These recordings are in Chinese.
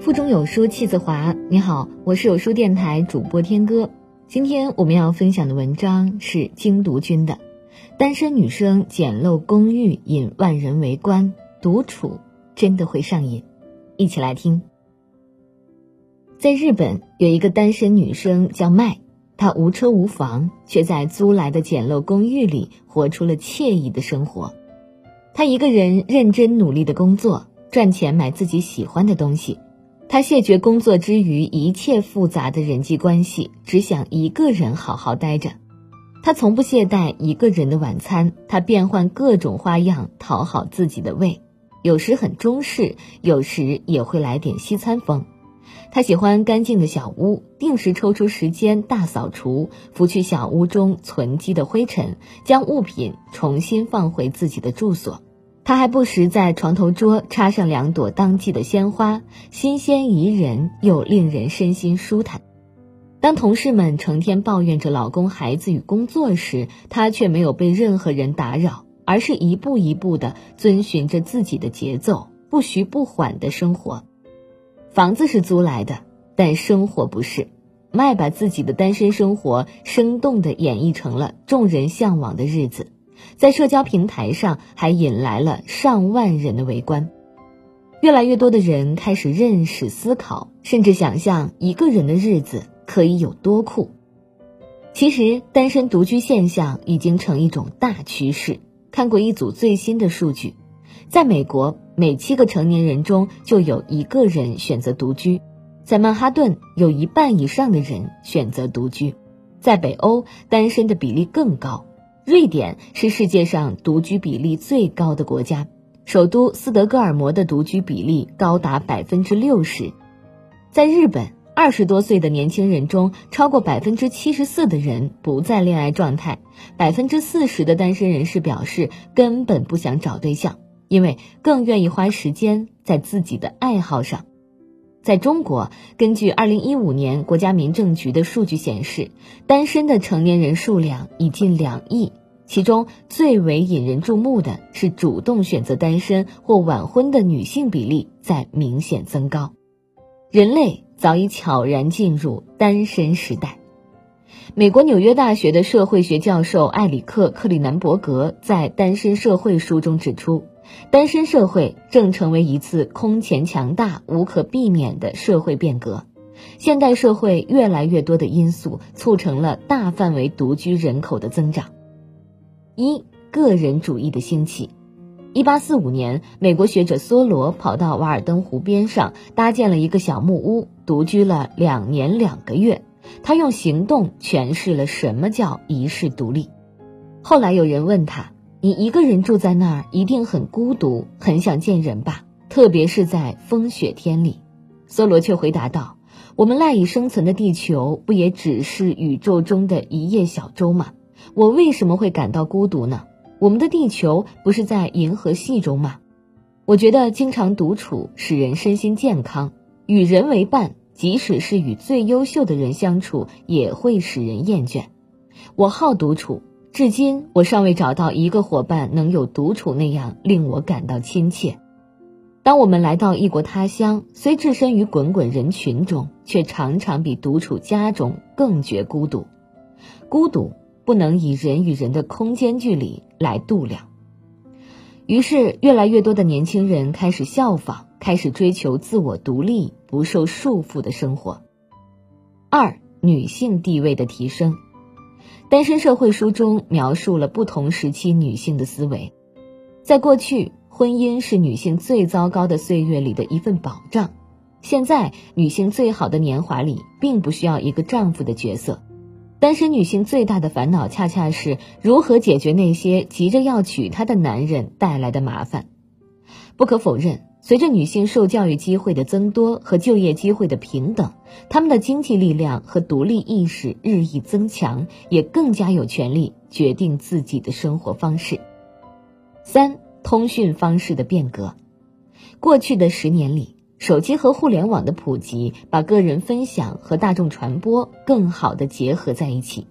腹中有书气自华。你好，我是有书电台主播天歌。今天我们要分享的文章是精读君的《单身女生简陋公寓引万人围观，独处真的会上瘾》。一起来听。在日本有一个单身女生叫麦，她无车无房，却在租来的简陋公寓里活出了惬意的生活。她一个人认真努力的工作，赚钱买自己喜欢的东西。他谢绝工作之余一切复杂的人际关系，只想一个人好好待着。他从不懈怠一个人的晚餐，他变换各种花样讨好自己的胃，有时很中式，有时也会来点西餐风。他喜欢干净的小屋，定时抽出时间大扫除，拂去小屋中存积的灰尘，将物品重新放回自己的住所。他还不时在床头桌插上两朵当季的鲜花，新鲜宜人又令人身心舒坦。当同事们成天抱怨着老公、孩子与工作时，他却没有被任何人打扰，而是一步一步地遵循着自己的节奏，不徐不缓的生活。房子是租来的，但生活不是。麦把自己的单身生活生动地演绎成了众人向往的日子。在社交平台上还引来了上万人的围观，越来越多的人开始认识、思考，甚至想象一个人的日子可以有多酷。其实，单身独居现象已经成一种大趋势。看过一组最新的数据，在美国，每七个成年人中就有一个人选择独居；在曼哈顿，有一半以上的人选择独居；在北欧，单身的比例更高。瑞典是世界上独居比例最高的国家，首都斯德哥尔摩的独居比例高达百分之六十。在日本，二十多岁的年轻人中，超过百分之七十四的人不在恋爱状态，百分之四十的单身人士表示根本不想找对象，因为更愿意花时间在自己的爱好上。在中国，根据二零一五年国家民政局的数据显示，单身的成年人数量已近两亿。其中最为引人注目的是，主动选择单身或晚婚的女性比例在明显增高。人类早已悄然进入单身时代。美国纽约大学的社会学教授艾里克·克里南伯格在《单身社会》书中指出，单身社会正成为一次空前强大、无可避免的社会变革。现代社会越来越多的因素促成了大范围独居人口的增长。一个人主义的兴起。一八四五年，美国学者梭罗跑到瓦尔登湖边上，搭建了一个小木屋，独居了两年两个月。他用行动诠释了什么叫一世独立。后来有人问他：“你一个人住在那儿，一定很孤独，很想见人吧？特别是在风雪天里。”梭罗却回答道：“我们赖以生存的地球，不也只是宇宙中的一叶小舟吗？”我为什么会感到孤独呢？我们的地球不是在银河系中吗？我觉得经常独处使人身心健康，与人为伴，即使是与最优秀的人相处，也会使人厌倦。我好独处，至今我尚未找到一个伙伴能有独处那样令我感到亲切。当我们来到异国他乡，虽置身于滚滚人群中，却常常比独处家中更觉孤独。孤独。不能以人与人的空间距离来度量，于是越来越多的年轻人开始效仿，开始追求自我独立、不受束缚的生活。二、女性地位的提升，《单身社会》书中描述了不同时期女性的思维。在过去，婚姻是女性最糟糕的岁月里的一份保障；现在，女性最好的年华里，并不需要一个丈夫的角色。单身女性最大的烦恼，恰恰是如何解决那些急着要娶她的男人带来的麻烦。不可否认，随着女性受教育机会的增多和就业机会的平等，她们的经济力量和独立意识日益增强，也更加有权利决定自己的生活方式。三、通讯方式的变革，过去的十年里。手机和互联网的普及，把个人分享和大众传播更好的结合在一起。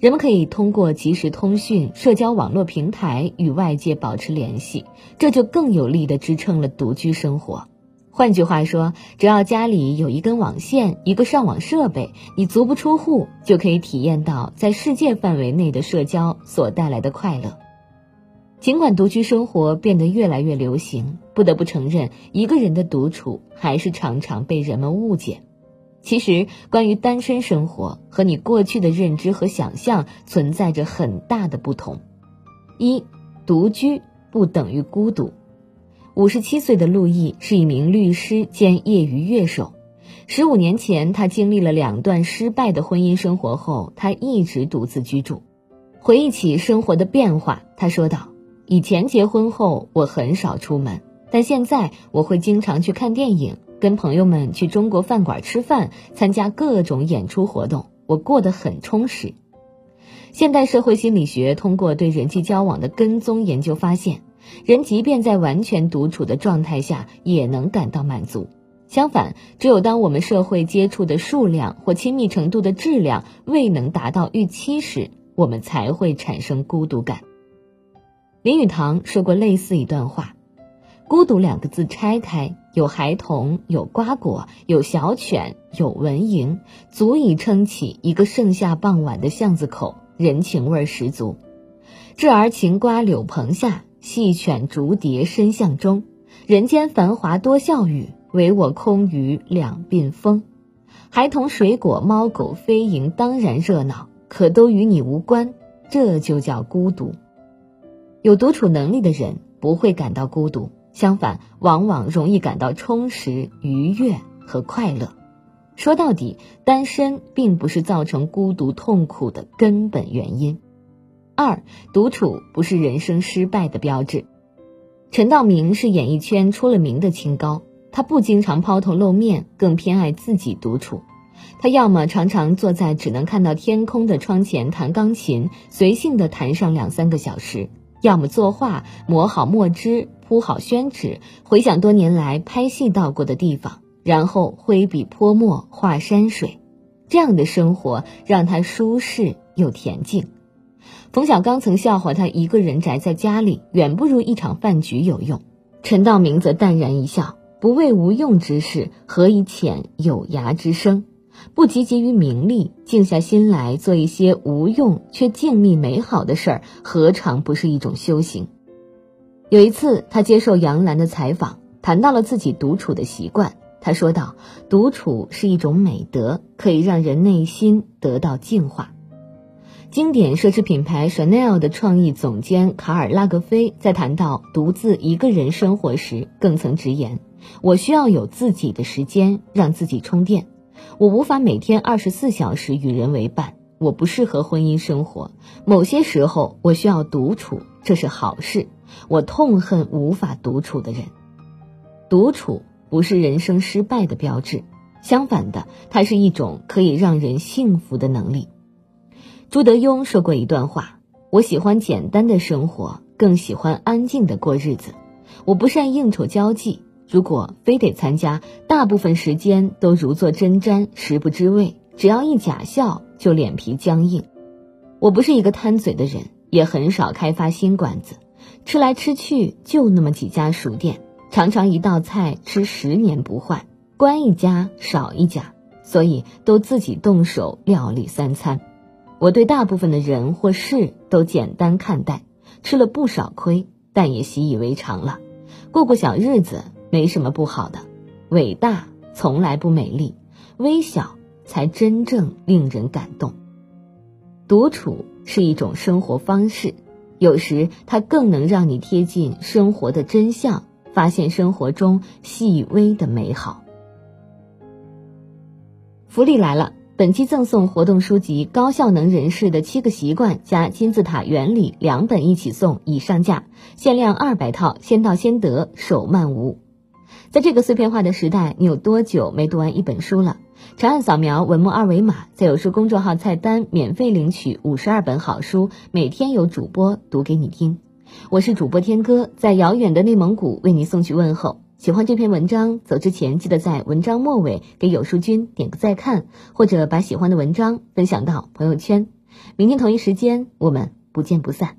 人们可以通过即时通讯、社交网络平台与外界保持联系，这就更有力地支撑了独居生活。换句话说，只要家里有一根网线、一个上网设备，你足不出户就可以体验到在世界范围内的社交所带来的快乐。尽管独居生活变得越来越流行，不得不承认，一个人的独处还是常常被人们误解。其实，关于单身生活和你过去的认知和想象存在着很大的不同。一，独居不等于孤独。五十七岁的陆毅是一名律师兼业余乐手。十五年前，他经历了两段失败的婚姻生活后，他一直独自居住。回忆起生活的变化，他说道：“以前结婚后，我很少出门，但现在我会经常去看电影，跟朋友们去中国饭馆吃饭，参加各种演出活动，我过得很充实。”现代社会心理学通过对人际交往的跟踪研究发现。人即便在完全独处的状态下，也能感到满足。相反，只有当我们社会接触的数量或亲密程度的质量未能达到预期时，我们才会产生孤独感。林语堂说过类似一段话：“孤独两个字拆开，有孩童，有瓜果，有小犬，有蚊蝇，足以撑起一个盛夏傍晚的巷子口，人情味十足。稚儿擎瓜柳棚下。”细犬逐蝶深巷中，人间繁华多笑语，唯我空余两鬓风。孩童水果猫狗飞蝇当然热闹，可都与你无关，这就叫孤独。有独处能力的人不会感到孤独，相反，往往容易感到充实、愉悦和快乐。说到底，单身并不是造成孤独痛苦的根本原因。二，独处不是人生失败的标志。陈道明是演艺圈出了名的清高，他不经常抛头露面，更偏爱自己独处。他要么常常坐在只能看到天空的窗前弹钢琴，随性的弹上两三个小时；要么作画，磨好墨汁，铺好宣纸，回想多年来拍戏到过的地方，然后挥笔泼墨画山水。这样的生活让他舒适又恬静。冯小刚曾笑话他一个人宅在家里，远不如一场饭局有用。陈道明则淡然一笑：“不为无用之事，何以遣有涯之生？不汲汲于名利，静下心来做一些无用却静谧美好的事儿，何尝不是一种修行？”有一次，他接受杨澜的采访，谈到了自己独处的习惯。他说道：“独处是一种美德，可以让人内心得到净化。”经典奢侈品牌 Chanel 的创意总监卡尔拉格菲在谈到独自一个人生活时，更曾直言：“我需要有自己的时间，让自己充电。我无法每天二十四小时与人为伴，我不适合婚姻生活。某些时候，我需要独处，这是好事。我痛恨无法独处的人。独处不是人生失败的标志，相反的，它是一种可以让人幸福的能力。”朱德庸说过一段话：“我喜欢简单的生活，更喜欢安静的过日子。我不善应酬交际，如果非得参加，大部分时间都如坐针毡，食不知味。只要一假笑，就脸皮僵硬。我不是一个贪嘴的人，也很少开发新馆子。吃来吃去就那么几家熟店，常常一道菜吃十年不换，关一家少一家，所以都自己动手料理三餐。”我对大部分的人或事都简单看待，吃了不少亏，但也习以为常了。过过小日子没什么不好的。伟大从来不美丽，微小才真正令人感动。独处是一种生活方式，有时它更能让你贴近生活的真相，发现生活中细微的美好。福利来了！本期赠送活动书籍《高效能人士的七个习惯》加金字塔原理两本一起送，已上架，限量二百套，先到先得，手慢无。在这个碎片化的时代，你有多久没读完一本书了？长按扫描文末二维码，在有书公众号菜单免费领取五十二本好书，每天有主播读给你听。我是主播天哥，在遥远的内蒙古为你送去问候。喜欢这篇文章，走之前记得在文章末尾给有书君点个再看，或者把喜欢的文章分享到朋友圈。明天同一时间，我们不见不散。